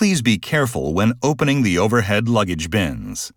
Please be careful when opening the overhead luggage bins.